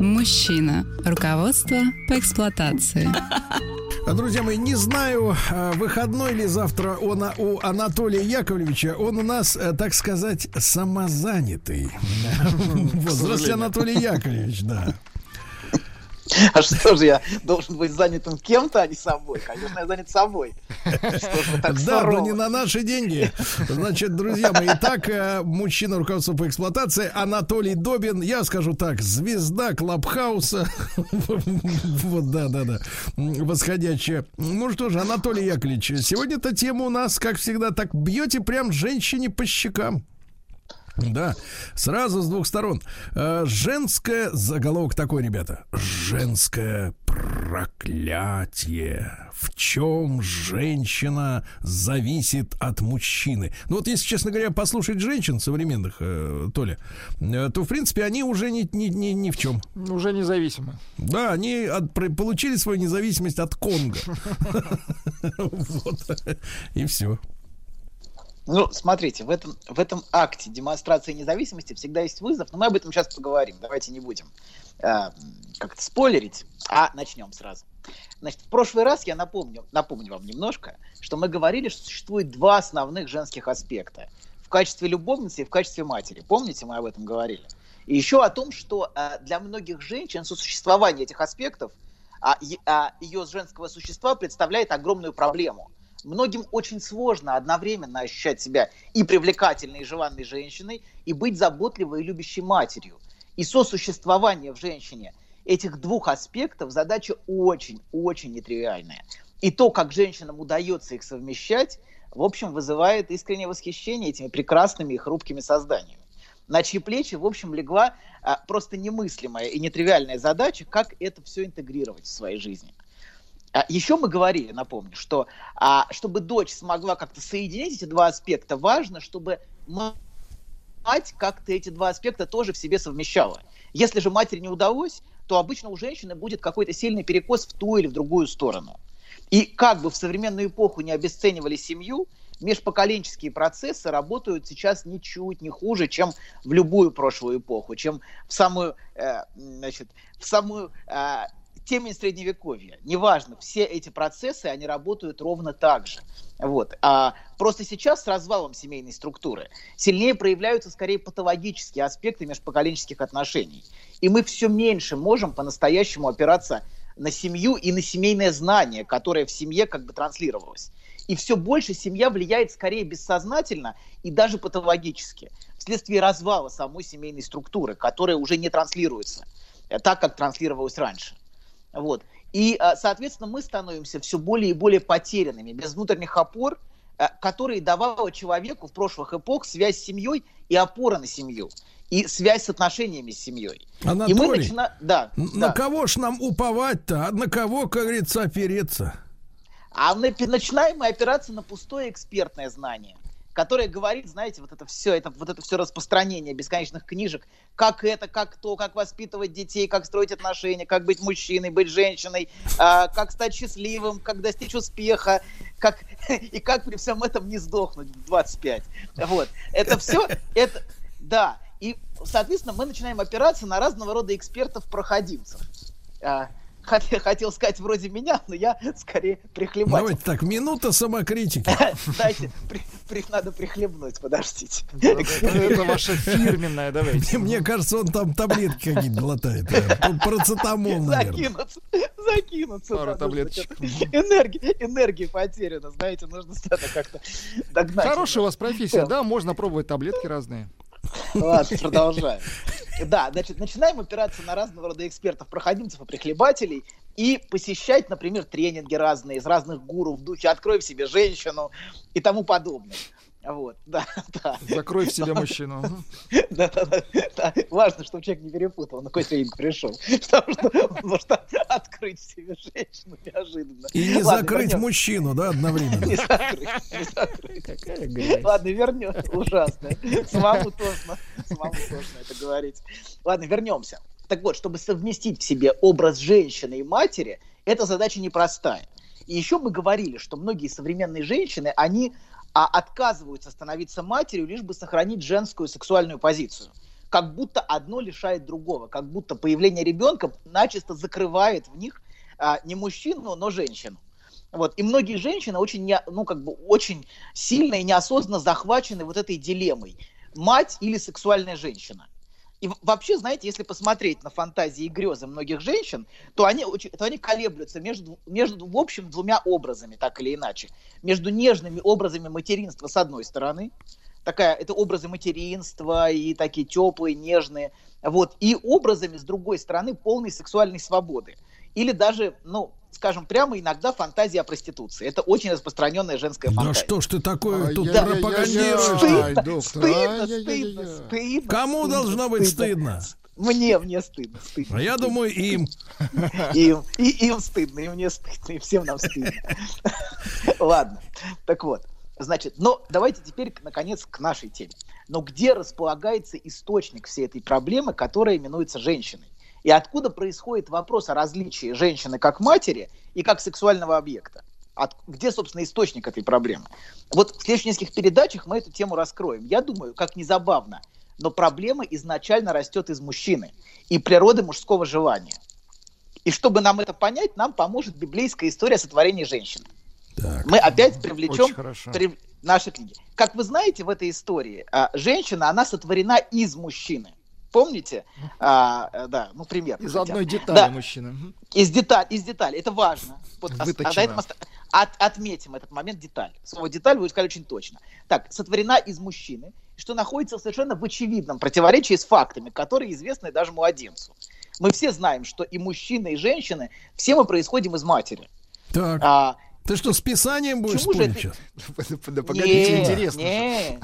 Мужчина. Руководство по эксплуатации. А, Друзья мои, не знаю, а, выходной ли завтра он, а, у Анатолия Яковлевича. Он у нас, э, так сказать, самозанятый. Здравствуйте, Анатолий Яковлевич, да. А что же я должен быть занятым кем-то, а не собой? Конечно, я занят собой. Так Да, но не на наши деньги. Значит, друзья мои, итак, э, мужчина руководства по эксплуатации Анатолий Добин, я скажу так, звезда Клабхауса. Вот, да, да, да. Восходящая. Ну что же, Анатолий Яковлевич, сегодня-то тема у нас, как всегда, так бьете прям женщине по щекам. Да, сразу с двух сторон. Э, Женское заголовок такой, ребята. Женское проклятие. В чем женщина зависит от мужчины? Ну вот, если, честно говоря, послушать женщин современных, э, Толя, э, то, в принципе, они уже ни, ни, ни, ни в чем. Уже независимо. Да, они от- про- получили свою независимость от Конго. Вот. И все. Ну, смотрите, в этом, в этом акте демонстрации независимости всегда есть вызов, но мы об этом сейчас поговорим. Давайте не будем э, как-то спойлерить, а начнем сразу. Значит, в прошлый раз я напомню, напомню вам немножко, что мы говорили, что существует два основных женских аспекта. В качестве любовницы и в качестве матери. Помните, мы об этом говорили? И еще о том, что э, для многих женщин сосуществование этих аспектов а, а, ее женского существа представляет огромную проблему. Многим очень сложно одновременно ощущать себя и привлекательной, и желанной женщиной, и быть заботливой и любящей матерью. И сосуществование в женщине этих двух аспектов задача очень-очень нетривиальная. И то, как женщинам удается их совмещать, в общем, вызывает искреннее восхищение этими прекрасными и хрупкими созданиями. На чьи плечи, в общем, легла а, просто немыслимая и нетривиальная задача, как это все интегрировать в своей жизни. А, Еще мы говорили, напомню, что а, чтобы дочь смогла как-то соединить эти два аспекта, важно, чтобы мать как-то эти два аспекта тоже в себе совмещала. Если же матери не удалось, то обычно у женщины будет какой-то сильный перекос в ту или в другую сторону. И как бы в современную эпоху не обесценивали семью, межпоколенческие процессы работают сейчас ничуть не хуже, чем в любую прошлую эпоху, чем в самую, э, значит, в самую э, темень средневековья. Неважно, все эти процессы, они работают ровно так же. Вот. А просто сейчас с развалом семейной структуры сильнее проявляются скорее патологические аспекты межпоколенческих отношений. И мы все меньше можем по-настоящему опираться на семью и на семейное знание, которое в семье как бы транслировалось. И все больше семья влияет скорее бессознательно и даже патологически, вследствие развала самой семейной структуры, которая уже не транслируется э, так, как транслировалось раньше. Вот. И, э, соответственно, мы становимся все более и более потерянными, без внутренних опор, э, которые давала человеку в прошлых эпох связь с семьей и опора на семью, и связь с отношениями с семьей. И мы Анатолий, начинаем... Да, Н- да. На кого ж нам уповать-то? А на кого, как говорится, опереться? А мы начинаем мы опираться на пустое экспертное знание, которое говорит, знаете, вот это все, это, вот это все распространение бесконечных книжек, как это, как то, как воспитывать детей, как строить отношения, как быть мужчиной, быть женщиной, а, как стать счастливым, как достичь успеха, как, и как при всем этом не сдохнуть в 25. Вот. Это все, это, да. И, соответственно, мы начинаем опираться на разного рода экспертов-проходимцев. Хот- Хотел сказать вроде меня, но я скорее прихлебатель. Давайте так, минута самокритики. Дайте, при- при- надо прихлебнуть, подождите. Это ваше фирменное, давайте. Мне кажется, он там таблетки какие-то глотает. э, Парацетамол, наверное. Закинуться, закинуться. Пару таблеточек. Энергии, энергии потеряно, знаете, нужно как-то догнать. Хорошая у вас профессия, да, можно пробовать таблетки разные. Ладно, продолжаем. Да, значит, начинаем опираться на разного рода экспертов, проходимцев и прихлебателей и посещать, например, тренинги разные из разных гуру в духе «открой в себе женщину» и тому подобное. Вот, да, да. Закрой в себе мужчину. Да, да, да, да. Важно, чтобы человек не перепутал, на какой тренинг пришел. Потому что он может открыть в себе женщину неожиданно. И не Ладно, закрыть мужчину, да, одновременно. Не закрыть, не закрыть. Какая грязь. Ладно, вернем. Ужасно. Самому тошно. Самому тошно это говорить. Ладно, вернемся. Так вот, чтобы совместить в себе образ женщины и матери, эта задача непростая. И еще мы говорили, что многие современные женщины, они а, отказываются становиться матерью, лишь бы сохранить женскую сексуальную позицию. Как будто одно лишает другого, как будто появление ребенка начисто закрывает в них а, не мужчину, но женщину. Вот. И многие женщины очень, не- ну, как бы, очень сильно и неосознанно захвачены вот этой дилеммой. Мать или сексуальная женщина. И вообще, знаете, если посмотреть на фантазии и грезы многих женщин, то они, то они колеблются между, между, в общем, двумя образами, так или иначе. Между нежными образами материнства с одной стороны, такая, это образы материнства и такие теплые, нежные, вот, и образами, с другой стороны, полной сексуальной свободы. Или даже, ну, скажем прямо, иногда фантазия о проституции. Это очень распространенная женская Да фантазия. что ж ты такое тут Ай-яй-яй-яй-яй. пропагандируешь? Ай, Стыдно, доктор, стыдно, ай-яй-яй-яй. стыдно, стыдно. Кому стыдно, должно быть стыдно? Мне, мне стыдно, стыдно. А я стыдно. думаю, им. И, им- и им стыдно, и мне стыдно, и всем нам стыдно. Ладно, так вот. Значит, но давайте теперь, наконец, к нашей теме. Но где располагается источник всей этой проблемы, которая именуется женщиной? И откуда происходит вопрос о различии женщины как матери и как сексуального объекта? От- где, собственно, источник этой проблемы? Вот в следующих нескольких передачах мы эту тему раскроем. Я думаю, как ни забавно, но проблема изначально растет из мужчины и природы мужского желания. И чтобы нам это понять, нам поможет библейская история сотворения женщины. Так. Мы опять привлечем при- наши книги. Как вы знаете, в этой истории а, женщина, она сотворена из мужчины. Помните? А, э, да, ну пример. Из хотя одной детали Да, мужчины. Мгм. из деталь, из деталей. Это важно. Вот, ос- Выточено. на этом оста- от- отметим этот момент деталь. Слово деталь вы сказали очень точно. Так, сотворена из мужчины, что находится совершенно в очевидном противоречии с фактами, которые известны даже младенцу. Мы все знаем, что и мужчины, и женщины, все мы происходим из матери. Так. А, Ты что, с писанием будешь Почему же спорить это- сейчас? Да погодите, не, интересно. не.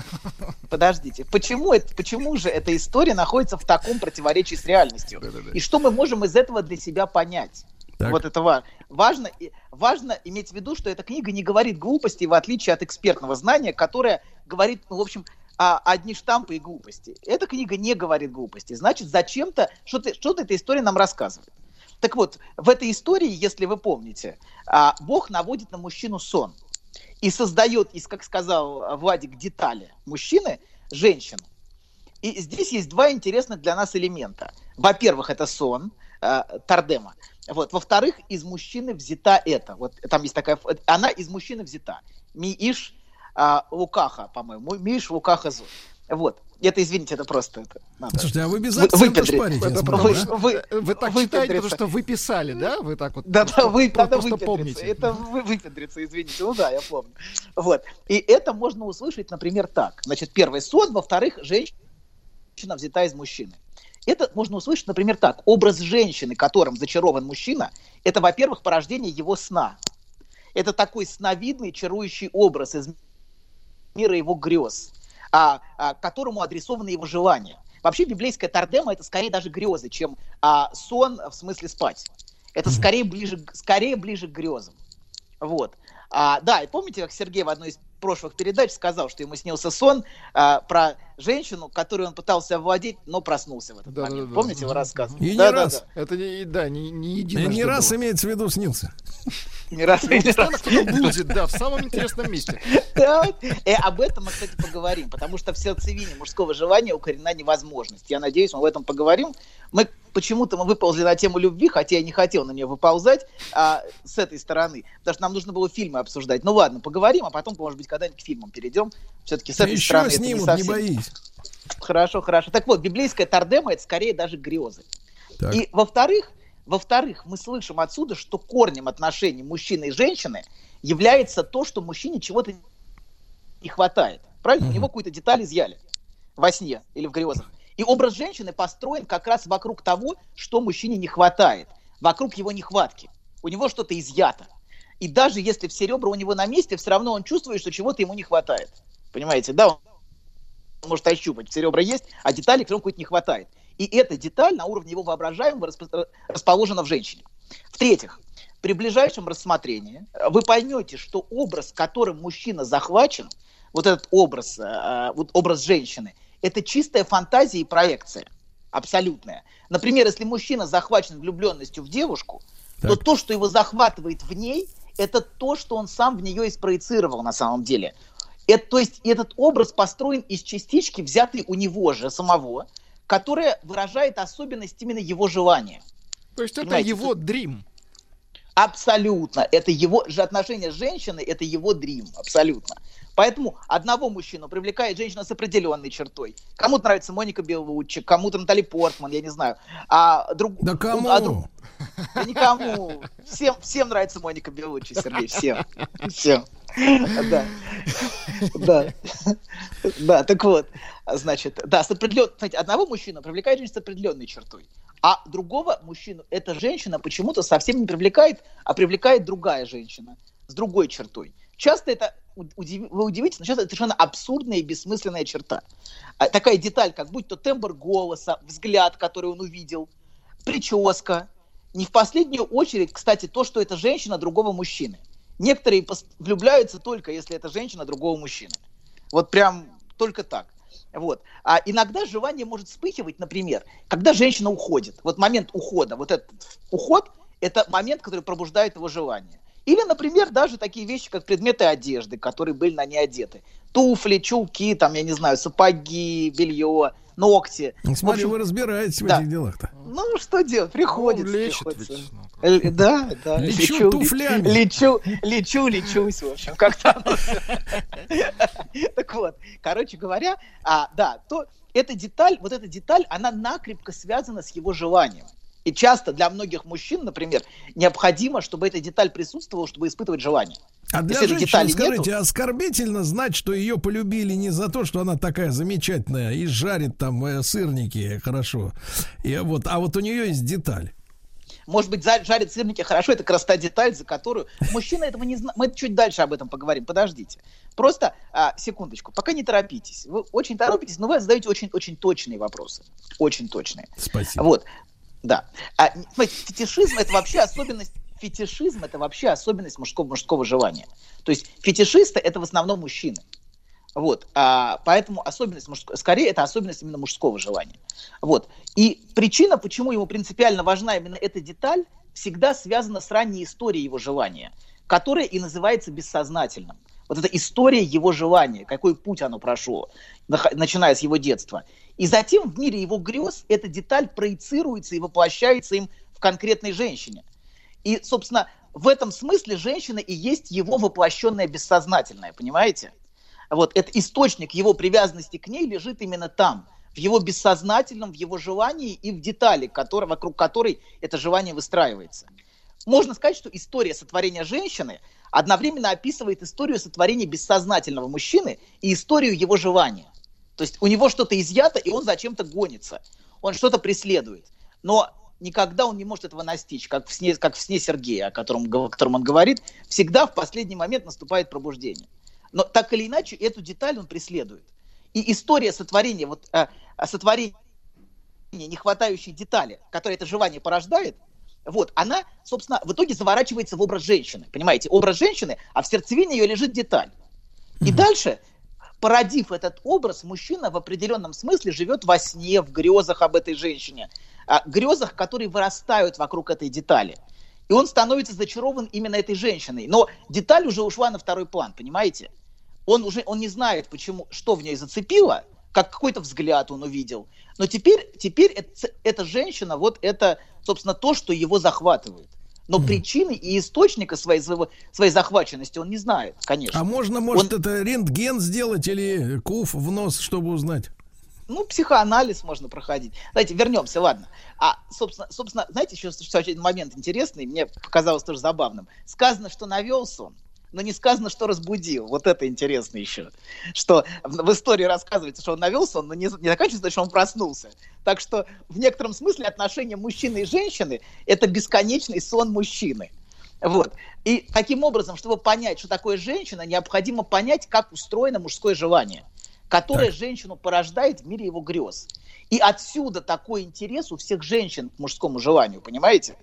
Подождите. Почему, это, почему же эта история находится в таком противоречии с реальностью? И что мы можем из этого для себя понять? Так. Вот это ва- важно. и- Важно иметь в виду, что эта книга не говорит глупости, в отличие от экспертного знания, которое говорит, ну, в общем, а, одни штампы и глупости. Эта книга не говорит глупости. Значит, зачем-то, что-то, что-то эта история нам рассказывает. Так вот, в этой истории, если вы помните, а, Бог наводит на мужчину сон и создает из, как сказал а, Владик, детали мужчины женщину. И здесь есть два интересных для нас элемента. Во-первых, это сон э, Тардема. Вот. Во-вторых, из мужчины взята это. Вот там есть такая... Она из мужчины взята. Мииш а, Лукаха, по-моему. Мииш Лукаха Зо. Вот. Это, извините, это просто... Это, надо. Слушайте, а вы без Вы- акцента выпендри- шпарите, Это смотрю, Вы- да? вы- Вы так вы читаете, потому выпендриться. что вы писали, да? Вы так вот. Да, да, вы, надо просто выпендриться. помните. Это вы, выпендриться, извините. Ну да, я помню. Вот. И это можно услышать, например, так. Значит, первый сон, во-вторых, женщина взята из мужчины. Это можно услышать, например, так. Образ женщины, которым зачарован мужчина, это, во-первых, порождение его сна. Это такой сновидный, чарующий образ из мира его грез, а, а, которому адресованы его желания. Вообще библейская тардема это скорее даже грезы, чем а, сон в смысле спать. Это скорее ближе, скорее ближе к грезам. Вот. А, да, и помните, как Сергей в одной из прошлых передач сказал, что ему снился сон а, про женщину, которую он пытался овладеть, но проснулся в этот Да-да-да. момент. Помните его Мгм. рассказ? И не Да, да, раз. да. Это не, да, не, не И единожды не раз было. имеется в виду снился. Не раз, не раз. Блудит, да, в самом интересном месте. Да. И об этом мы, кстати, поговорим, потому что в сердцевине мужского желания укоренена невозможность. Я надеюсь, мы об этом поговорим. Мы почему-то мы выползли на тему любви, хотя я не хотел на нее выползать а, с этой стороны, потому что нам нужно было фильмы обсуждать. Ну ладно, поговорим, а потом, может быть, когда-нибудь к фильмам перейдем. Все-таки с этой Еще стороны это снимут, не не совсем. боись. Хорошо, хорошо. Так вот, библейская тардема это скорее даже грезы. Так. И во-вторых, во-вторых, мы слышим отсюда, что корнем отношений мужчины и женщины является то, что мужчине чего-то не хватает. Правильно? У Мгм. него какую-то деталь изъяли во сне или в грезах. И образ женщины построен как раз вокруг того, что мужчине не хватает, вокруг его нехватки. У него что-то изъято. И даже если все ребра у него на месте, все равно он чувствует, что чего-то ему не хватает. Понимаете, да, он может ощупать, все ребра есть, а деталей к какой-то не хватает. И эта деталь на уровне его воображаемого распо- расположена в женщине. В-третьих, при ближайшем рассмотрении вы поймете, что образ, которым мужчина захвачен, вот этот образ, э, вот образ женщины, это чистая фантазия и проекция. Абсолютная. Например, если мужчина захвачен влюбленностью в девушку, то Так. то, что его захватывает в ней, это то, что он сам в нее и спроецировал на самом деле. Это, то есть этот образ построен из частички, взятой у него же самого, которая выражает особенность именно его желания. То есть это Понимаете, его дрим. Абсолютно. Это его же отношение с женщиной, это его дрим. Абсолютно. Поэтому одного мужчину привлекает женщина с определенной чертой. Кому-то нравится Моника Белуччи, кому-то Натали Портман, я не знаю. А друг... Да кому? а друг- Да никому. Всем, всем нравится Моника Белуччи, Сергей, всем. Всем. Да. Да. Да, так вот. Значит, да, с определен... Смотрите, одного мужчину привлекает женщина с определенной чертой, а другого мужчину эта женщина почему-то совсем не привлекает, а привлекает другая женщина с другой чертой. Часто это, удив- вы удивитесь, но часто это совершенно абсурдная и бессмысленная черта. А, Такая деталь, как будь то тембр голоса, взгляд, который он увидел, прическа. Не в последнюю очередь, кстати, то, что это женщина другого мужчины. Некоторые влюбляются только, если это женщина другого мужчины. Вот прям только так. Вот. А иногда желание может вспыхивать, например, когда женщина уходит. Вот момент ухода, вот этот уход, это момент, который пробуждает его желание. Или, например, даже такие вещи, как предметы одежды, которые были на ней одеты. Туфли, чулки, там, я не знаю, сапоги, белье, ногти. Ну, В Смотри, общем, вы разбираетесь в да. этих делах-то. ну, что делать? Приходится. Ну, лечит приходится. ведь. ну. Л- Да, да. Лечу туфлями. Лечу, лечу, лечусь, в общем, как-то. Так вот, короче говоря, а, да, то эта деталь, вот эта деталь, она накрепко связана с его желанием. И часто для многих мужчин, например, необходимо, чтобы эта деталь присутствовала, чтобы испытывать желание. А для Если женщины, скажите, нету- оскорбительно знать, что ее полюбили не за то, что она такая замечательная и жарит там э, сырники хорошо. И вот, а вот у нее есть деталь. Может быть, жарит сырники хорошо, это как раз та деталь, за которую... Мужчина этого не знает. Мы чуть дальше об этом поговорим, подождите. Просто, а, секундочку, пока не торопитесь. Вы очень торопитесь, но вы задаете очень-очень точные вопросы. Очень точные. Спасибо. Вот, да. А, фетишизм это вообще особенность, фетишизм это вообще особенность мужского, мужского желания. То есть фетишисты это в основном мужчины. Вот, а, поэтому особенность мужского, скорее это особенность именно мужского желания. Вот. И причина, почему ему принципиально важна именно эта деталь, всегда связана с ранней историей его желания, которая и называется бессознательным. Вот эта история его желания, какой путь оно прошло, начиная с его детства. И затем в мире его грез эта деталь проецируется и воплощается им в конкретной женщине. И, собственно, в этом смысле женщина и есть его воплощенное бессознательное, понимаете? Вот это источник его привязанности к ней лежит именно там, в его бессознательном, в его желании и в детали, который, вокруг которой это желание выстраивается. Можно сказать, что история сотворения женщины одновременно описывает историю сотворения бессознательного мужчины и историю его желания. То есть у него что-то изъято, и он зачем-то гонится. Он что-то преследует. Но никогда он не может этого настичь, как в сне, как в сне Сергея, о котором, о котором он говорит. Всегда в последний момент наступает пробуждение. Но так или иначе, эту деталь он преследует. И история сотворения, вот, э, э, сотворения нехватающей детали, которая это желание порождает, вот, она, собственно, в итоге заворачивается в образ женщины. Понимаете, образ женщины, а в сердцевине ее лежит деталь. И дальше, породив этот образ, мужчина в определенном смысле живет во сне, в грезах об этой женщине. А, грезах, которые вырастают вокруг этой детали. И он становится зачарован именно этой женщиной. Но деталь уже ушла на второй план, понимаете? Он уже он не знает, почему, что в ней зацепило, как какой-то взгляд он увидел. Но теперь, теперь эт- эта женщина, вот это, собственно, то, что его захватывает. Но причины и источника своей, своей захваченности он не знает, конечно. А можно, может, Он- это рентген сделать или куф в нос, чтобы узнать? Ну, психоанализ можно проходить. Давайте вернемся, ладно. А, собственно, собственно знаете, еще один момент интересный, мне показалось тоже забавным. Сказано, что навел сон, но не сказано, что разбудил. Вот это интересно еще. Что в, истории рассказывается, что он навел сон, но не, не заканчивается, что он проснулся. Так что в некотором смысле отношения мужчины и женщины – это бесконечный сон мужчины. Вот. И таким образом, чтобы понять, что такое женщина, необходимо понять, как устроено мужское желание, которое Так. женщину порождает в мире его грез. И отсюда такой интерес у всех женщин к мужскому желанию, понимаете?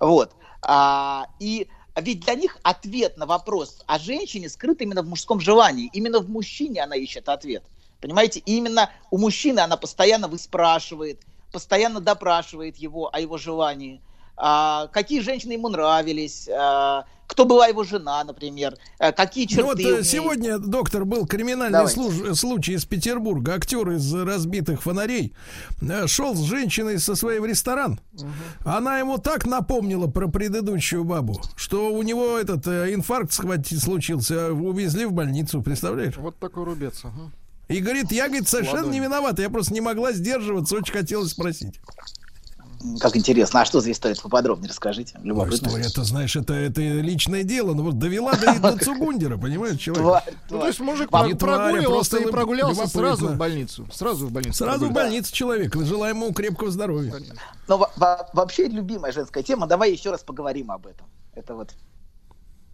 Вот. А, и ведь для них ответ на вопрос о женщине скрыт именно в мужском желании. Именно в мужчине она ищет ответ. Понимаете? И именно у мужчины она постоянно выспрашивает, постоянно допрашивает его о его желании. А, какие женщины ему нравились, а, кто была его жена, например, а, какие черты Ну вот э, ней. сегодня, доктор, был криминальный служ- случай из Петербурга. Актер из разбитых фонарей э, шел с женщиной со своей в ресторан. Она ему так напомнила про предыдущую бабу, что у него этот э, инфаркт схвати- случился, увезли в больницу, представляешь? Вот такой рубец. ага. И говорит, я, говорит, совершенно Ладонь. не виноват, я просто не могла сдерживаться, очень хотелось спросить. Как интересно. А что за история? Поподробнее расскажите. Любопытно. история, это, знаешь, это, это личное дело, ну вот довела до, до Цугундера, понимаешь, человек. Тварь, Ну, то тварь. есть мужик тварь, а прогуливался просто и прогулялся сразу в больницу. Сразу в больницу. Сразу в больницу человек, желаем ему крепкого здоровья. Но во- во- вообще любимая женская тема. Давай еще раз поговорим об этом. Это вот,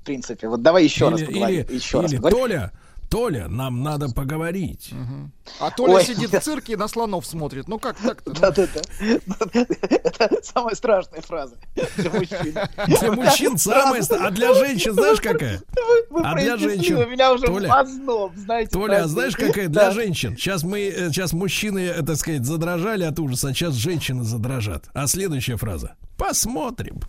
в принципе, вот давай еще раз Или, поговорим. или, еще раз или поговорим. Толя, Толя, нам надо поговорить. А Толя Ой. сидит в цирке и на слонов смотрит. Ну как так-то? Ну, Да-да-да. Это самая страшная фраза для мужчин. Для мужчин самое, ст- а для женщин знаешь какая? А для женщин? у меня уже озноб, знаете. Толя, а знаешь какая для женщин? Сейчас мы, э, сейчас мужчины, э, так сказать, задрожали от ужаса, а сейчас женщины задрожат. А следующая фраза. Посмотрим.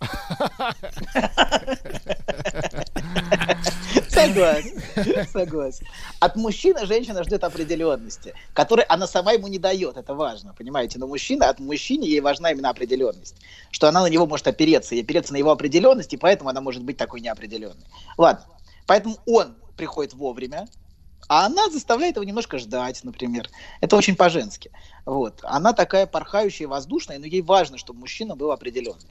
Согласен. Согласен. От мужчины женщина ждет определенности, которой она сама ему не дает. Это важно, понимаете? Но мужчина, от мужчины ей важна именно определенность. Что она на него может опереться, и опереться на его определенность, и поэтому она может быть такой неопределенной. Ладно. Поэтому он приходит вовремя, а она заставляет его немножко ждать, например. Это очень по-женски. Вот. Она такая порхающая, воздушная, но ей важно, чтобы мужчина был определенный.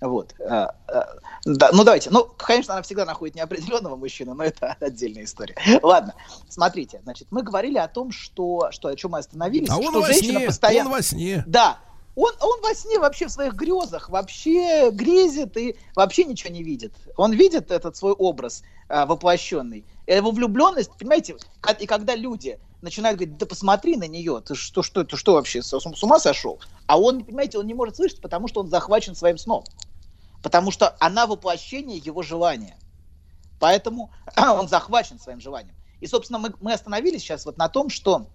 Вот. А, а, да, ну давайте. Ну, конечно, она всегда находит неопределенного мужчину, но это отдельная история. Ладно, смотрите, значит, мы говорили о том, что, что о чем мы остановились, А он что во женщина сне, постоянно... он во сне. Да, он, он во сне вообще в своих грезах вообще грезит и вообще ничего не видит. Он видит этот свой образ а, воплощенный. Его влюбленность, понимаете, и когда люди начинают говорить, да посмотри на нее, ты что, что, ты что вообще, с, с ума сошел? А он, понимаете, он не может слышать, потому что он захвачен своим сном. Потому что она воплощение его желания. Поэтому он захвачен своим желанием. И, собственно, мы, мы остановились сейчас вот на том, что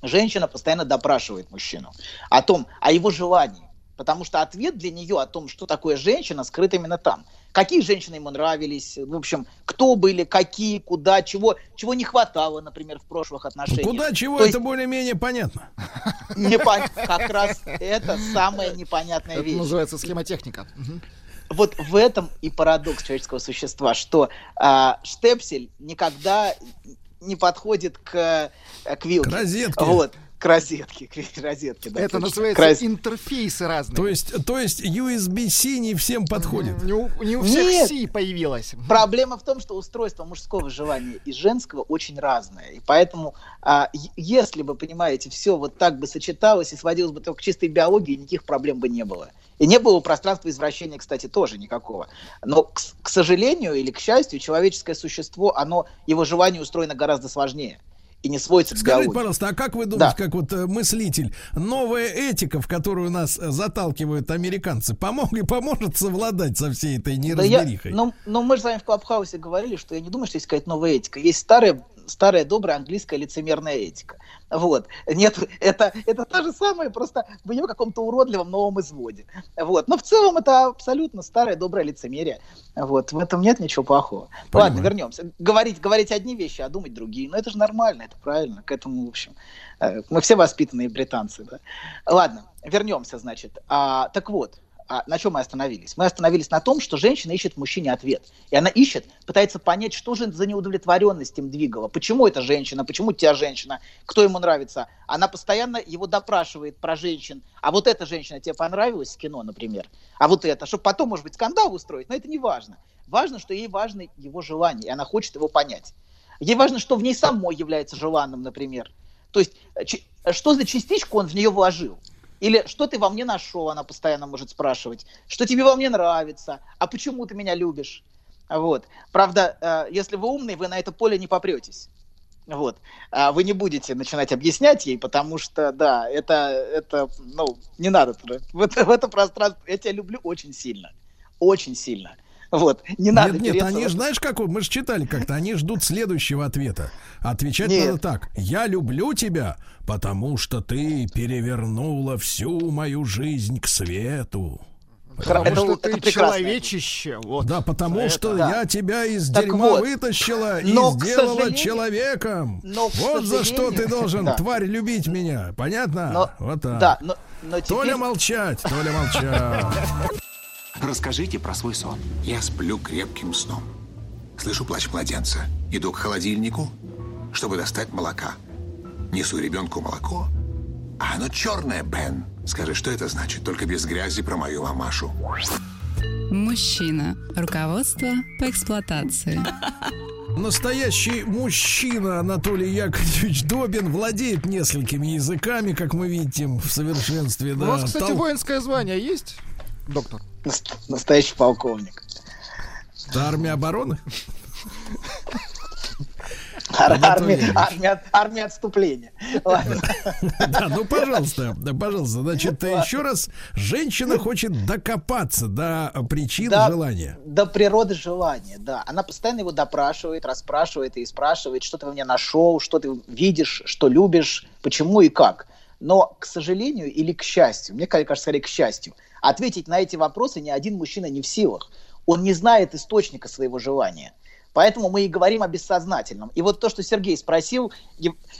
женщина постоянно допрашивает мужчину о том, о его желании. Потому что ответ для нее о том, что такое женщина, скрыт именно там. Какие женщины ему нравились, в общем, кто были, какие, куда, чего, чего не хватало, например, в прошлых отношениях. Куда чего, То это есть более-менее понятно. непон- Как раз это самая непонятная Это вещь. называется схемотехника. Вот в этом и парадокс человеческого существа, что а, штепсель никогда не подходит к, э, к вилке. К розетке. Вот, к розетке, к розетке. да, Это точно. называется К роз- интерфейсы разные. То есть, то есть USB-C не всем подходит. Не у, не у всех Нет. Си появилась. Проблема в том, что устройство мужского желания и женского очень разное. И поэтому, а, если бы, понимаете, все вот так бы сочеталось и сводилось бы только к чистой биологии, никаких проблем бы не было. И не было пространства извращения, кстати, тоже никакого. Но, к, к сожалению или к счастью, человеческое существо, оно, его желание устроено гораздо сложнее. И не сводится к Скажите, биологии. пожалуйста, а как вы думаете, Да. как вот э, мыслитель, новая этика, в которую нас э, заталкивают американцы, помог и поможет совладать со всей этой Да я, неразберихой? но, но мы же с вами в Клабхаусе говорили, что я не думаю, что есть какая-то новая этика. Есть старая, старая добрая английская лицемерная этика. Вот. Нет, это, это та же самая, просто в ее каком-то уродливом новом изводе. Вот. Но в целом это абсолютно старое доброе лицемерие. Вот. В этом нет ничего плохого. Понимаю. Ладно, вернемся. Говорить, говорить одни вещи, а думать другие. Но это же нормально, это правильно. К этому, в общем, э, мы все воспитанные британцы. Да? Ладно, вернемся, значит. А, так вот, а на чем мы остановились? Мы остановились на том, что женщина ищет в мужчине ответ. И она ищет, пытается понять, что же за неудовлетворенность им двигала. Почему эта женщина, почему у тебя женщина, кто ему нравится. Она постоянно его допрашивает про женщин. А вот эта женщина тебе понравилась в кино, например. А вот это, чтобы потом, может быть, скандал устроить. Но это не важно. Важно, что ей важно его желание, и она хочет его понять. Ей важно, что в ней самой является желанным, например. То есть, э, чи- что за частичку он в нее вложил. Или что ты во мне нашел, она постоянно может спрашивать. Что тебе во мне нравится? А почему ты меня любишь? Вот. Правда, э, если вы умный, вы на это поле не попретесь. Вот. А вы не будете начинать объяснять ей, потому что, да, это, это ну, не надо. В это, в это пространство. Я тебя люблю очень сильно. Очень сильно. Вот. Не надо Нет, нет, они знаешь, как мы же читали как-то, они ждут следующего ответа. Отвечать Нет. надо так. Я люблю тебя, потому что ты перевернула всю мою жизнь к свету. Потому это- что это ты прекрасно. человечище. Вот. Да, потому За что это. Да. я тебя из Так дерьма вот. вытащила и Но, сделала человеком. но, вот за что ты должен, Да. тварь, любить меня. Понятно? Но, вот так. Да, но, но Толя теперь... молчать, Толя молчать. Расскажите про свой сон. Я сплю крепким сном. Слышу плач младенца. Иду к холодильнику, чтобы достать молока. Несу ребенку молоко. А оно черное, Бен. Скажи, что это значит? Только без грязи про мою мамашу. Мужчина. Руководство по эксплуатации. Настоящий мужчина Анатолий Яковлевич Добин владеет несколькими языками, как мы видим, в совершенстве. У Да, вас, кстати, Тол- воинское звание есть, доктор? Наст- Настоящий полковник. Это армия обороны? Армия, Ильич. армия, армия отступления. Да, ну пожалуйста, да, пожалуйста. Значит, еще раз, женщина хочет докопаться до причин желания. До природы желания, да. Она постоянно его допрашивает, расспрашивает и спрашивает, что ты во мне нашел, что ты видишь, что любишь, почему и как. Но, к сожалению или к счастью, мне кажется, скорее к счастью, ответить на эти вопросы ни один мужчина не в силах. Он не знает источника своего желания. Поэтому мы и говорим о бессознательном. И вот то, что Сергей спросил,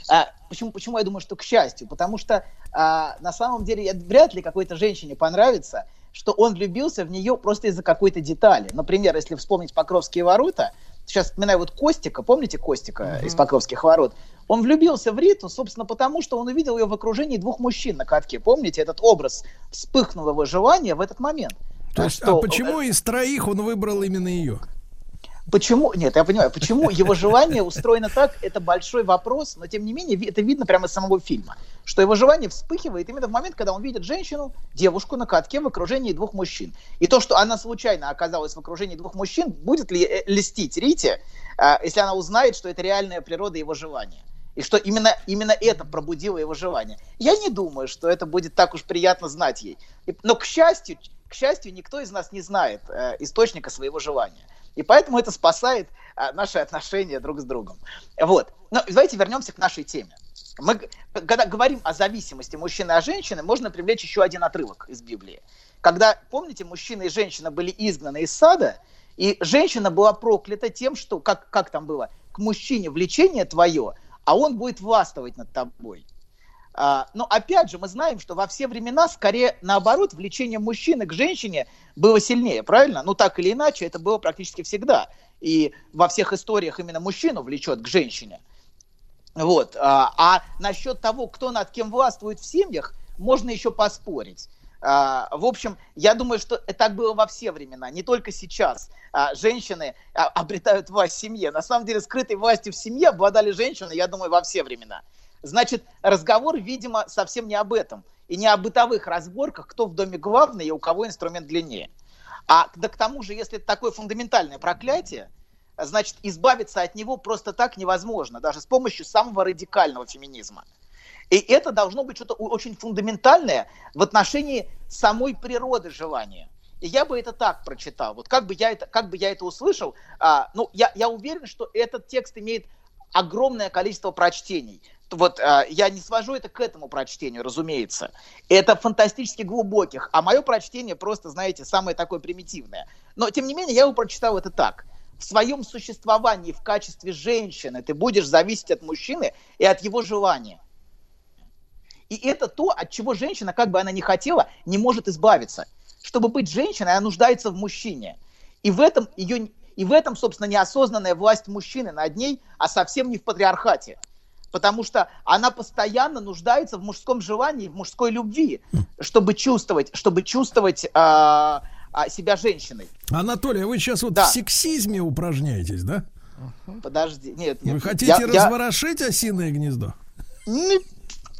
а, почему, почему я думаю, что к счастью? Потому что а, на самом деле вряд ли какой-то женщине понравится, что он влюбился в нее просто из-за какой-то детали. Например, если вспомнить Покровские ворота, сейчас вспоминаю вот Костика, помните Костика из Покровских ворот? Он влюбился в Риту, собственно, потому что он увидел ее в окружении двух мужчин на катке. Помните, этот образ вспыхнул его желание в этот момент. То А есть, что, а почему из троих он выбрал именно ее? Почему? Нет, я понимаю, почему его желание устроено так, это большой вопрос, но тем не менее это видно прямо из самого фильма, что его желание вспыхивает именно в момент, когда он видит женщину, девушку на катке в окружении двух мужчин. И то, что она случайно оказалась в окружении двух мужчин, будет ли э, льстить Рите, а, если она узнает, что это реальная природа его желания? И что именно, именно это пробудило его желание. Я не думаю, что это будет так уж приятно знать ей. И- Но, к счастью, к счастью, никто из нас не знает э, источника своего желания. И поэтому это спасает а, наши отношения друг с другом. Вот. Но давайте вернемся к нашей теме. Мы, когда говорим о зависимости мужчины от женщины, можно привлечь еще один отрывок из Библии. Когда, помните, мужчина и женщина были изгнаны из сада, и женщина была проклята тем, что, как, как там было, к мужчине влечение твое, а он будет властвовать над тобой. А, но опять же, мы знаем, что во все времена, скорее наоборот, влечение мужчины к женщине было сильнее, правильно? Ну так или иначе, это было практически всегда. И во всех историях именно мужчину влечет к женщине. Вот. А, а насчет того, кто над кем властвует в семьях, можно еще поспорить. А, в общем, я думаю, что так было во все времена, не только сейчас. А, женщины а, обретают власть в семье. На самом деле, скрытой властью в семье обладали женщины, я думаю, во все времена. Значит, разговор, видимо, совсем не об этом. И не о бытовых разборках, кто в доме главный и у кого инструмент длиннее. А да к тому же, если это такое фундаментальное проклятие, значит, избавиться от него просто так невозможно, даже с помощью самого радикального феминизма. И это должно быть что-то очень фундаментальное в отношении самой природы желания. И я бы это так прочитал. Вот как бы я это, как бы я это услышал, а, ну, я, я уверен, что этот текст имеет огромное количество прочтений. Вот а, я не свожу это к этому прочтению, разумеется. Это фантастически глубоких, а мое прочтение просто, знаете, самое такое примитивное. Но, тем не менее, я его прочитал это так. В своем существовании в качестве женщины ты будешь зависеть от мужчины и от его желания. И это то, от чего женщина, как бы она ни хотела, не может избавиться. Чтобы быть женщиной, она нуждается в мужчине. И в этом ее и в этом, собственно, неосознанная власть мужчины над ней, а совсем не в патриархате. Потому что она постоянно нуждается в мужском желании, в мужской любви, чтобы чувствовать, чтобы чувствовать а, себя женщиной. Анатолий, а вы сейчас вот Да. в сексизме упражняетесь, да? Подожди, нет, Вы нет, хотите я- я- разворошить осиное гнездо? Не-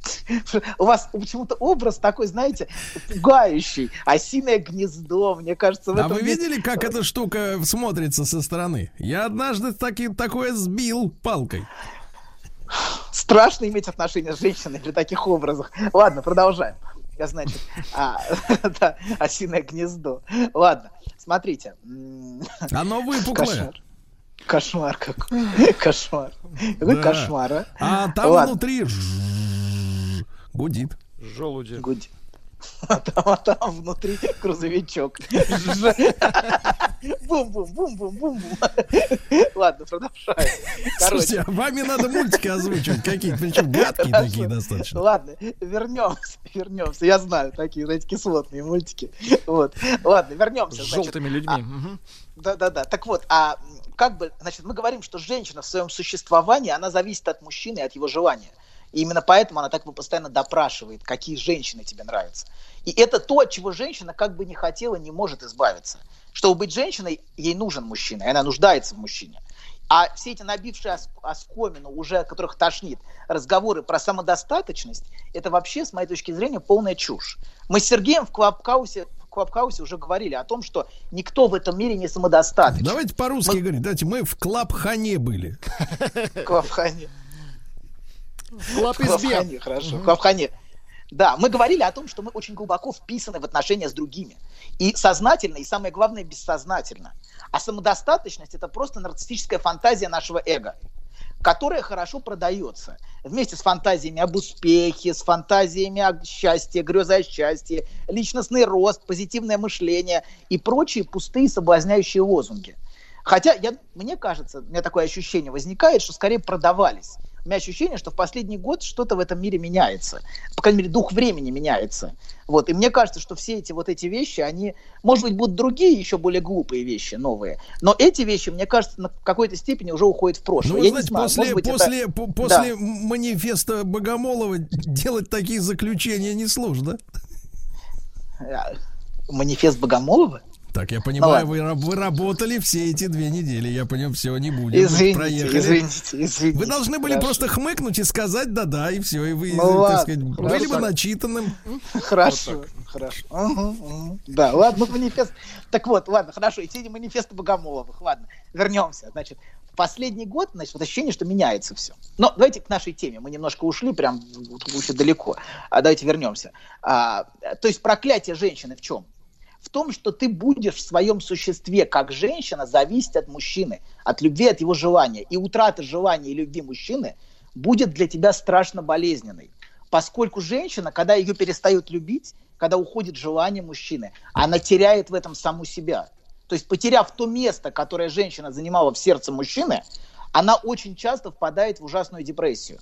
У вас почему-то образ такой, знаете, пугающий. Осиное гнездо, мне кажется, в А этом вы есть- видели, как эта штука смотрится со стороны? Я однажды таки, такое сбил палкой. Страшно иметь отношения с женщиной при таких образах. Ладно, продолжаем. Я, значит, а, да, осиное гнездо. Ладно, смотрите. Оно выпуклое. Кошмар. Кошмар какой. Кошмар. Какой Да. кошмар, а? А там Ладно. внутри гудит. Желуди. Гуди. А там, а там внутри грузовичок. Бум-бум-бум-бум-бум-бум. Ладно, продолжаем. Слушайте, а вами надо мультики озвучивать какие-то, причем гадкие Хорошо. такие достаточно. Ладно, вернемся, вернемся. Я знаю такие, знаете, кислотные мультики. Вот. Ладно, С вернемся. значит. желтыми людьми. Мгм. Да-да-да. Так вот, а как бы, значит, мы говорим, что женщина в своем существовании, она зависит от мужчины и от его желания. И именно поэтому она так его постоянно допрашивает, какие женщины тебе нравятся. И это то, от чего женщина как бы не хотела, не может избавиться. Чтобы быть женщиной, ей нужен мужчина, и она нуждается в мужчине. А все эти набившие ос- оскомину, уже от которых тошнит, разговоры про самодостаточность, это вообще, с моей точки зрения, полная чушь. Мы с Сергеем в Клабхаусе, Клабхаусе уже говорили о том, что никто в этом мире не самодостаточен. Давайте по-русски Мы- говорить. Давайте мы в клабхане были. В Клабхане. В. Клабхане, хорошо. В Клабхане. Да, мы говорили о том, что мы очень глубоко вписаны в отношения с другими. И сознательно, и самое главное, бессознательно. А самодостаточность – это просто нарциссическая фантазия нашего эго, которая хорошо продается. Вместе с фантазиями об успехе, с фантазиями о счастье, грезой о счастье, личностный рост, позитивное мышление и прочие пустые соблазняющие лозунги. Хотя я, мне кажется, у меня такое ощущение возникает, что скорее продавались. У меня ощущение, что в последний год что-то в этом мире меняется. По крайней мере, дух времени меняется. Вот. И мне кажется, что все эти вот эти вещи, они, может быть, будут другие, еще более глупые вещи, новые. Но эти вещи, мне кажется, на какой-то степени уже уходят в прошлое. Ну, вы Я знаете, знаю, после, быть, это- после, по- после манифеста Богомолова делать такие заключения не сложно. манифест Богомолова? Так, я понимаю, вы, вы работали все эти две недели. Я понял, все, не будем. Извините, проехали. извините, извините. Вы должны были Хорошо. просто хмыкнуть и сказать да-да, и все, и вы, Ну так ладно, сказать, были хорошо. бы начитанным. Хорошо, хорошо. Мгм, мгм. Да, ладно, манифест. Так вот, ладно, хорошо, и те манифесты Богомоловых. Ладно, вернемся. Значит, в последний год, значит, вот ощущение, что меняется все. Но давайте к нашей теме. Мы немножко ушли, прям вот очень далеко. А давайте вернемся. А, то есть проклятие женщины в чем? Том, что ты будешь в своем существе как женщина зависеть от мужчины, от любви, от его желания. И утрата желания и любви мужчины будет для тебя страшно болезненной. Поскольку женщина, когда ее перестают любить, когда уходит желание мужчины, она теряет в этом саму себя. То есть, потеряв то место, которое женщина занимала в сердце мужчины, она очень часто впадает в ужасную депрессию.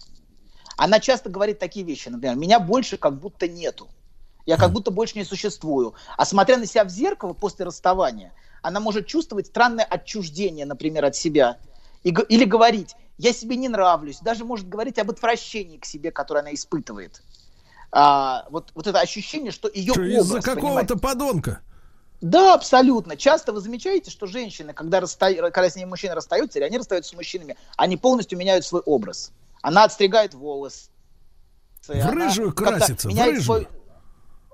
Она часто говорит такие вещи, например, меня больше как будто нету. Я как будто больше не существую. А смотря на себя в зеркало после расставания, она может чувствовать странное отчуждение, например, от себя. И или говорить, я себе не нравлюсь. Даже может говорить об отвращении к себе, которое она испытывает. А, вот, вот это ощущение, что ее Что, образ, Из-за какого-то подонка. да, абсолютно. Часто вы замечаете, что женщины, когда, расста... когда с ними мужчины расстаются, или они расстаются с мужчинами, они полностью меняют свой образ. Она отстригает волосы. В рыжую красится, в рыжую.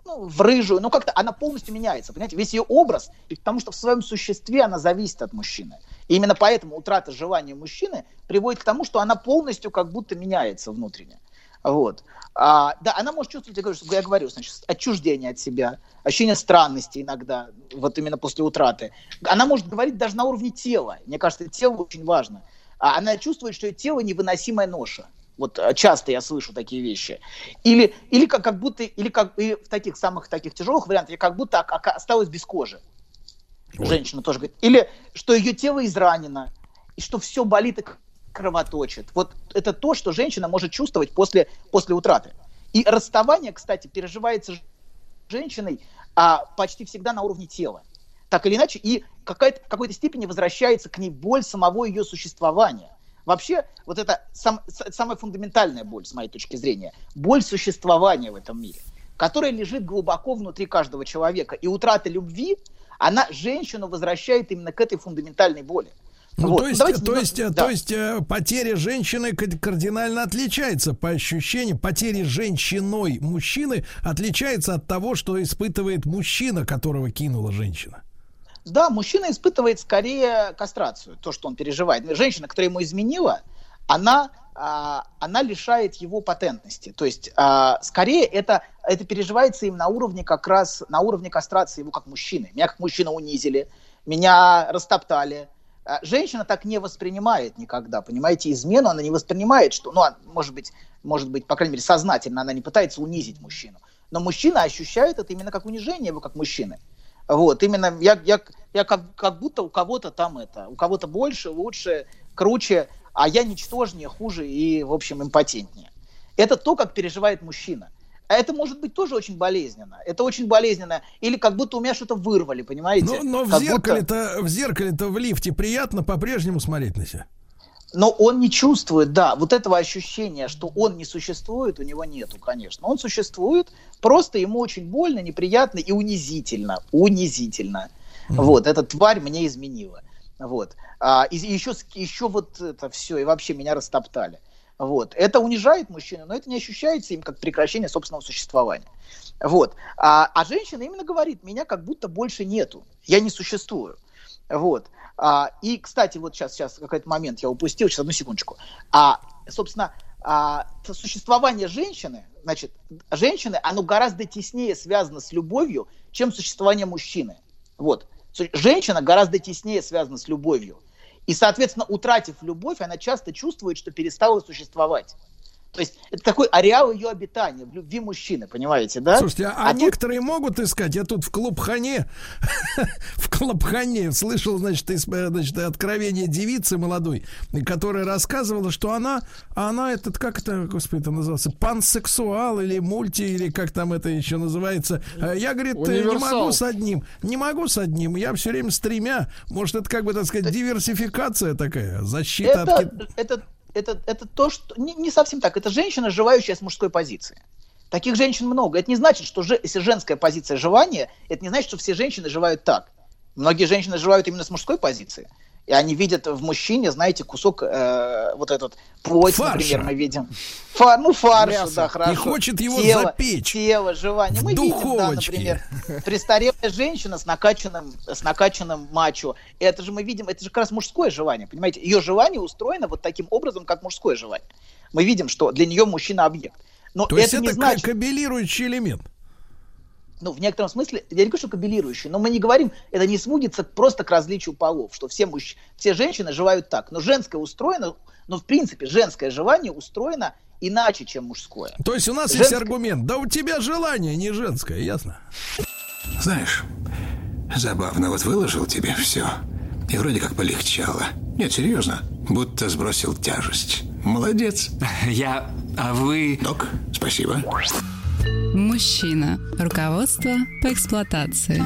Ну, в рыжую, ну как-то она полностью меняется, понимаете, весь ее образ, потому что в своем существе она зависит от мужчины. И именно поэтому утрата желания мужчины приводит к тому, что она полностью как будто меняется внутренне. Вот. А, да, она может чувствовать, я говорю, я говорю, значит, отчуждение от себя, ощущение странности иногда, вот именно после утраты. Она может говорить даже на уровне тела. Мне кажется, тело очень важно. А она чувствует, что ее тело невыносимая ноша. Вот а, часто я слышу такие вещи. Или, или как, как будто, или как и в таких самых таких тяжелых вариантах, я как будто осталась без кожи. Женщина тоже говорит. Или что ее тело изранено, и что все болит и кровоточит. Вот это то, что женщина может чувствовать после, после утраты. И расставание, кстати, переживается женщиной а, почти всегда на уровне тела. Так или иначе, и какая-то, в какой-то степени возвращается к ней боль самого ее существования. Вообще, вот это сам- самая фундаментальная боль, с моей точки зрения, боль существования в этом мире, которая лежит глубоко внутри каждого человека. И утрата любви, она женщину возвращает именно к этой фундаментальной боли. Ну, Вот, то есть, давайте то немного- есть, да. то есть э, потеря женщины кардинально отличается по ощущениям. Потеря женщиной мужчины отличается от того, что испытывает мужчина, которого кинула женщина. Да, мужчина испытывает скорее кастрацию, то, что он переживает. Женщина, которая ему изменила, она, а, она лишает его патентности. То есть, а, скорее, это, это переживается им на уровне как раз, на уровне кастрации его как мужчины. Меня как мужчину унизили, меня растоптали. А, Женщина так не воспринимает никогда, понимаете, измену она не воспринимает, что, ну, может быть, может быть, по крайней мере, сознательно она не пытается унизить мужчину. Но мужчина ощущает это именно как унижение его как мужчины. Вот, именно я, я, я как, как будто у кого-то там это, у кого-то больше, лучше, круче, а я ничтожнее, хуже и, в общем, импотентнее. Это то, как переживает мужчина. А это может быть тоже очень болезненно. Это очень болезненно. Или как будто у меня что-то вырвали, понимаете? Но, но в Как будто- зеркале-то, в зеркале-то в лифте приятно по-прежнему смотреть на себя. Но он не чувствует, да, вот этого ощущения, что он не существует, у него нету, конечно. Он существует, просто ему очень больно, неприятно и унизительно. Унизительно. Вот, эта тварь мне изменила. Вот. А, и еще, с- еще вот это все, и вообще меня растоптали. Вот. Это унижает мужчину, но это не ощущается им как прекращение собственного существования. Вот. А, а женщина именно говорит, меня как будто больше нету, я не существую. Вот. А, и, кстати, вот сейчас, сейчас какой-то момент я упустил, сейчас одну секундочку. А, собственно, а, существование женщины, значит, женщины, оно гораздо теснее связано с любовью, чем существование мужчины. Вот. Женщина гораздо теснее связана с любовью. И, соответственно, утратив любовь, она часто чувствует, что перестала существовать. То есть это такой ареал ее обитания в любви мужчины, понимаете, да? Слушайте, а, А тут- некоторые могут искать. Я тут в клубхане, в клубхане слышал, значит, из- э, значит, откровение девицы молодой, которая рассказывала, что она, она этот, как это, господи, это называется, пансексуал или мульти, или как там это еще называется. Э, Я, говорит, э, не Универсал. могу с одним, не могу с одним, я все время с тремя. Может, это как бы, так сказать, диверсификация такая, защита от... это, ки- это, это, это то, что... Не, не совсем так. Это женщина, живающая с мужской позиции. Таких женщин много. Это не значит, что же, если женская позиция живания, это не значит, что все женщины живают так. Многие женщины живают именно с мужской позиции. И они видят в мужчине, знаете, кусок э, вот этот плоть, Фарша. например, мы видим. Фа- ну, фарш, Мясо. да, хорошо. И хочет его тело, запечь. Тело, желание. Мы видим, да, духовочке. например, престарелая женщина с накачанным, с накачанным мачо. Это же мы видим, это же как раз мужское желание, понимаете? Ее желание устроено вот таким образом, как мужское желание. Мы видим, что для нее мужчина объект. Но То есть это это не значит, кабелирующий элемент. Ну, в некотором смысле, я не говорю, что кабелирующий, но мы не говорим, это не сводится просто к различию полов, что все, мужч... все женщины желают так. Но женское устроено, но в принципе женское желание устроено иначе, чем мужское. То есть у нас есть Женское- аргумент. Да у тебя желание не женское, ясно? Знаешь, забавно, вот выложил тебе все. И вроде как полегчало. Нет, серьезно, будто сбросил тяжесть. Молодец. Я... А вы... Док, спасибо. Мужчина. Руководство по эксплуатации.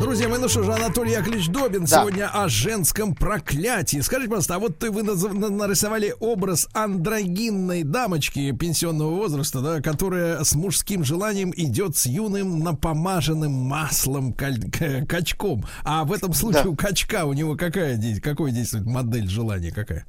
Друзья мои, ну что же, Анатолий Яковлевич Добин Да. сегодня о женском проклятии. Скажите, пожалуйста, а вот ты вы нарисовали образ андрогинной дамочки пенсионного возраста, да, которая с мужским желанием идет с юным напомаженным маслом качком. А в этом случае Да. у качка у него какая здесь, какой действует модель желания какая?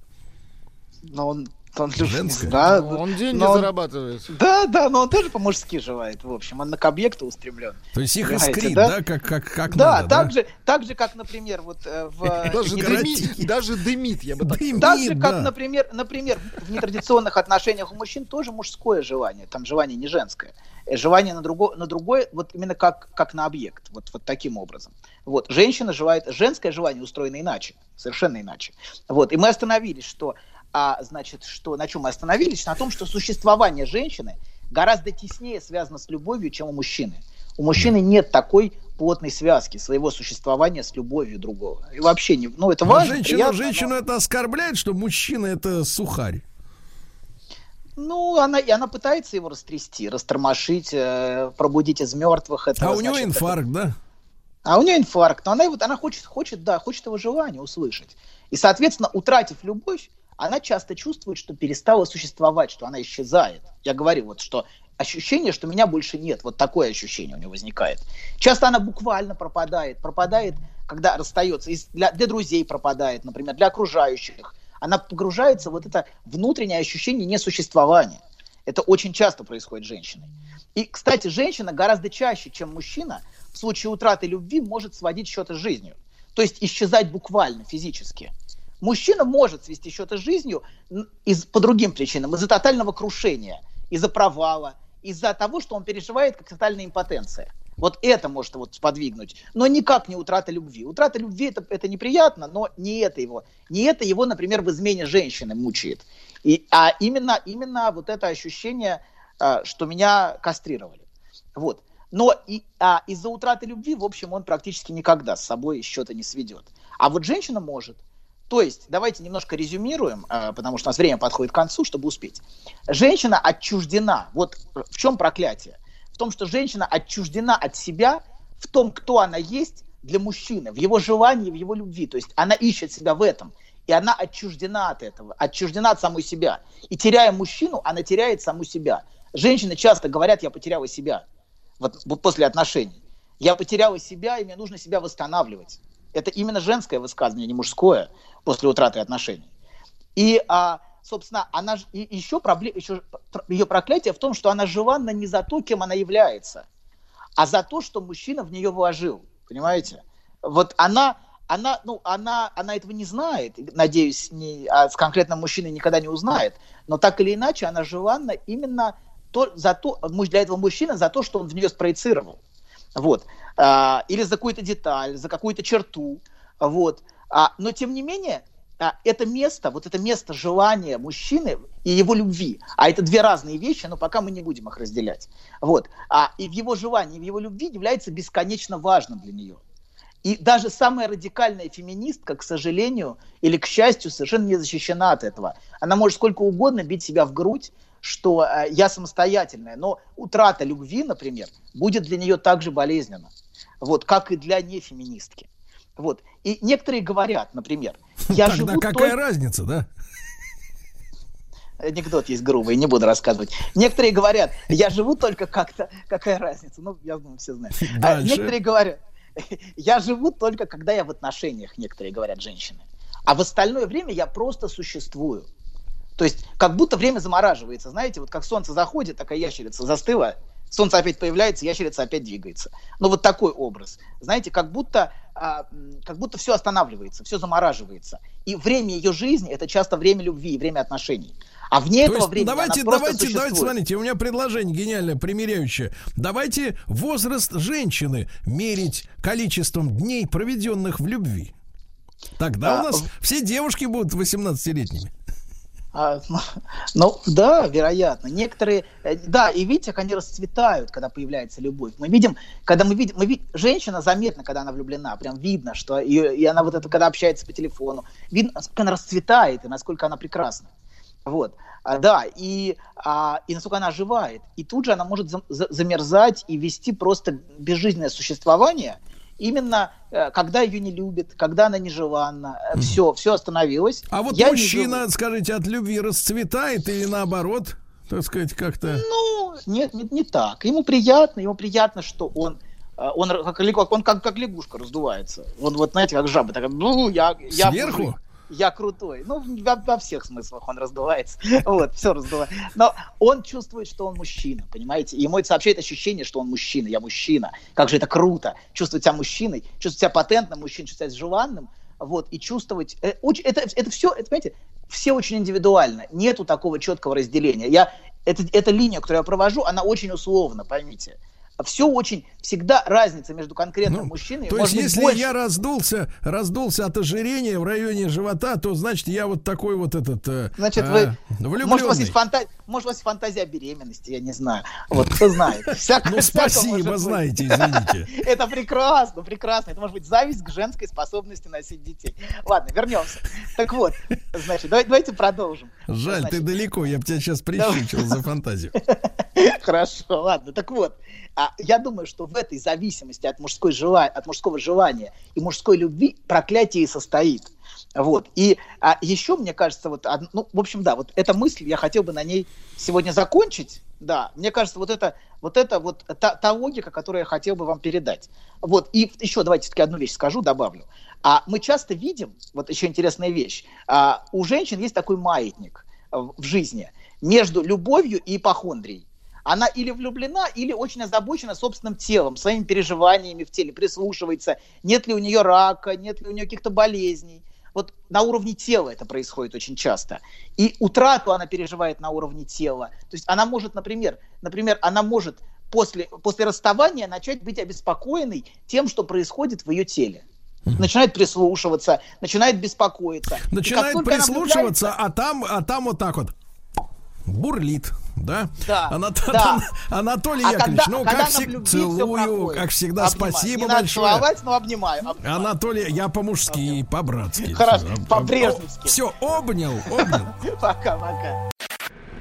Но он, он Женское? Да, Он деньги но он- зарабатывает. Да, да, но он тоже по-мужски желает, в общем. Он на к объекту устремлен. То есть их Понимаете, искрит, да? да, как, как, как Да, надо, так, Же, так же, как, например, вот э, в... э, Даже дымит, даже дымит, я бы так Дымит, Так же, как, да. например, например, в нетрадиционных отношениях у мужчин тоже мужское желание, там желание не женское. Э, Желание на, друго, на другое, вот именно как, как на объект, вот, вот таким образом. Вот. Женщина желает, женское желание устроено иначе, совершенно иначе. Вот. И мы остановились, что, а, значит, что, на чем мы остановились? На том, что существование женщины гораздо теснее связано с любовью, чем у мужчины. У мужчины нет такой плотной связки своего существования с любовью другого. И вообще не, ну это Но важно. женщину, приятно, но- женщину это оскорбляет, что мужчина это сухарь. Ну, она, и она пытается его растрясти, растормошить, э, пробудить из мертвых. А этого, у него значит, инфаркт, да? это- А у нее инфаркт. Но она, его, она хочет, хочет, да, хочет его желание услышать. И, соответственно, утратив любовь, она часто чувствует, что перестала существовать, что она исчезает. Я говорю, вот, что ощущение, что меня больше нет. Вот такое ощущение у нее возникает. Часто она буквально пропадает. Пропадает когда расстается, для, для друзей пропадает, например, для окружающих, она погружается в вот это внутреннее ощущение несуществования. Это очень часто происходит с женщиной. И, кстати, женщина гораздо чаще, чем мужчина, в случае утраты любви может сводить счеты с жизнью. То есть исчезать буквально, физически. Мужчина может свести счеты с жизнью из, по другим причинам. Из-за тотального крушения, из-за провала, из-за того, что он переживает как тотальная импотенция. Вот это может его сподвигнуть. Но никак не утрата любви. Утрата любви это, это неприятно, но не это его. Не это его, например, в измене женщины мучает. И, а именно, именно вот это ощущение, а, что меня кастрировали. Вот. Но и, а, из-за утраты любви, в общем, он практически никогда с собой счета не сведет. А вот женщина может. То есть, давайте немножко резюмируем, а, потому что у нас время подходит к концу, чтобы успеть. Женщина отчуждена. Вот э, в чем проклятие? В том, что женщина отчуждена от себя, в том, кто она есть для мужчины, в его желании, в его любви. То есть она ищет себя в этом. И она отчуждена от этого, отчуждена от самой себя. И теряя мужчину, она теряет саму себя. Женщины часто говорят, я потеряла себя вот после отношений. Я потеряла себя, и мне нужно себя восстанавливать. Это именно женское высказывание, не мужское, после утраты отношений. И, а, собственно, она и еще, проблема, еще ее проклятие в том, что она желанна не за то, кем она является, а за то, что мужчина в нее вложил. Понимаете? Вот она, она, ну, она, она этого не знает, надеюсь, не, а с конкретным мужчиной никогда не узнает, но так или иначе она желанна именно то, за то, для этого мужчины за то, что он в нее спроецировал. Вот. А, или за какую-то деталь, за какую-то черту. Вот. А, но тем не менее, а, это место, вот это место желания мужчины и его любви, а это две разные вещи, но пока мы не будем их разделять. Вот. А, и в его желании, в его любви является бесконечно важным для нее. И даже самая радикальная феминистка, к сожалению или к счастью, совершенно не защищена от этого. Она может сколько угодно бить себя в грудь, что э, я самостоятельная, но утрата любви, например, будет для нее так же болезненно, вот, как и для нефеминистки. Вот. И некоторые говорят, например, я Тогда живу какая только- разница, да? Анекдот есть грубый, не буду рассказывать. Некоторые говорят, я живу только как-то, какая разница? Ну, я думаю, все знают. А Дальше. некоторые говорят, я живу только, когда я в отношениях, некоторые говорят женщины. А в остальное время я просто существую. То есть, как будто время замораживается. Знаете, вот как солнце заходит, такая ящерица застыла, солнце опять появляется, ящерица опять двигается. Ну, вот такой образ. Знаете, как будто, а, как будто все останавливается, все замораживается. И время ее жизни – это часто время любви и время отношений. А вне То этого времени давайте, давайте, давайте, смотрите, у меня предложение гениальное, примеряющее. Давайте возраст женщины мерить количеством дней, проведенных в любви. Тогда А, у нас все девушки будут 18-летними. А, ну, ну, да, вероятно. Некоторые, э, да, и видите, как они расцветают, когда появляется любовь. Мы видим, когда мы видим, мы видим, женщина заметно, когда она влюблена, прям видно, что ее, и она вот это, когда общается по телефону, видно, насколько она расцветает и насколько она прекрасна. Вот, А, да, и, а, и насколько она оживает. И тут же она может зам- за- замерзать и вести просто безжизненное существование, именно э, когда ее не любят, когда она нежеланна, все, все остановилось. А вот Я не мужчина, скажите, от любви расцветает или наоборот, так сказать, как-то... Ну, нет, не, не так. Ему приятно, ему приятно, что он э, он как, он как, как лягушка раздувается. Вот, вот знаете, как жаба такая, ну, я, я Сверху? мужик, я крутой. Ну, во, во всех смыслах он раздувается. Вот, все раздувается. Но он чувствует, что он мужчина, понимаете? Ему это сообщает ощущение, что он мужчина, я мужчина. Как же это круто. Чувствовать себя мужчиной, чувствовать себя патентным мужчиной, чувствовать себя желанным. Вот, и чувствовать... э, Это, это все, это, понимаете, все очень индивидуально. Нету такого четкого разделения. Я, это, эта линия, которую я провожу, она очень условна, поймите. Все очень, всегда разница между конкретным Ну, мужчиной. То есть, если больше. я раздулся, раздулся от ожирения в районе живота, то значит я вот такой вот этот э, Значит, э, вы, влюбленный. может, у вас есть фантазия, может, у вас фантазия беременности, я не знаю. Вот, кто знает. Всякое- Ну, спасибо, знаете, извините. Это прекрасно, прекрасно. Это может быть зависть к женской способности носить детей. Ладно, вернемся. Так вот, значит, давай- давайте продолжим. Жаль, ты Значит, далеко, я бы тебя сейчас прищучил за фантазию. Хорошо, ладно. Так вот, а, я думаю, что в этой зависимости от, мужской жела... от мужского желания и мужской любви проклятие и состоит. Вот. И а, еще, мне кажется, вот, ну, в общем, да, вот эта мысль, я хотел бы на ней сегодня закончить, Да, мне кажется, вот это вот это вот та, та логика, которую я хотел бы вам передать. Вот, и еще давайте все-таки одну вещь скажу, добавлю. А мы часто видим, вот еще интересная вещь, а, у женщин есть такой маятник в в жизни между любовью и ипохондрией. Она или влюблена, или очень озабочена собственным телом, своими переживаниями в теле, прислушивается, нет ли у нее рака, нет ли у нее каких-то болезней. Вот на уровне тела это происходит очень часто. И утрату она переживает на уровне тела. То есть она может, например, например, она может после, после расставания начать быть обеспокоенной тем, что происходит в ее теле. Начинает прислушиваться, начинает беспокоиться. Начинает прислушиваться, а там, а там вот так вот бурлит, да? Да, Анат- да. Анатолий А Яковлевич, когда- ну когда как всё целую, проходит. как всегда, Обнимаю. спасибо Не большое. целовать, но обнимаю. обнимаю. Анатолий, я по-мужски, по-братски. Хорошо, по-брежневски. Все, обнял, обнял. Пока-пока.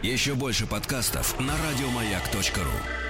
Еще больше подкастов на радиомаяк.ру.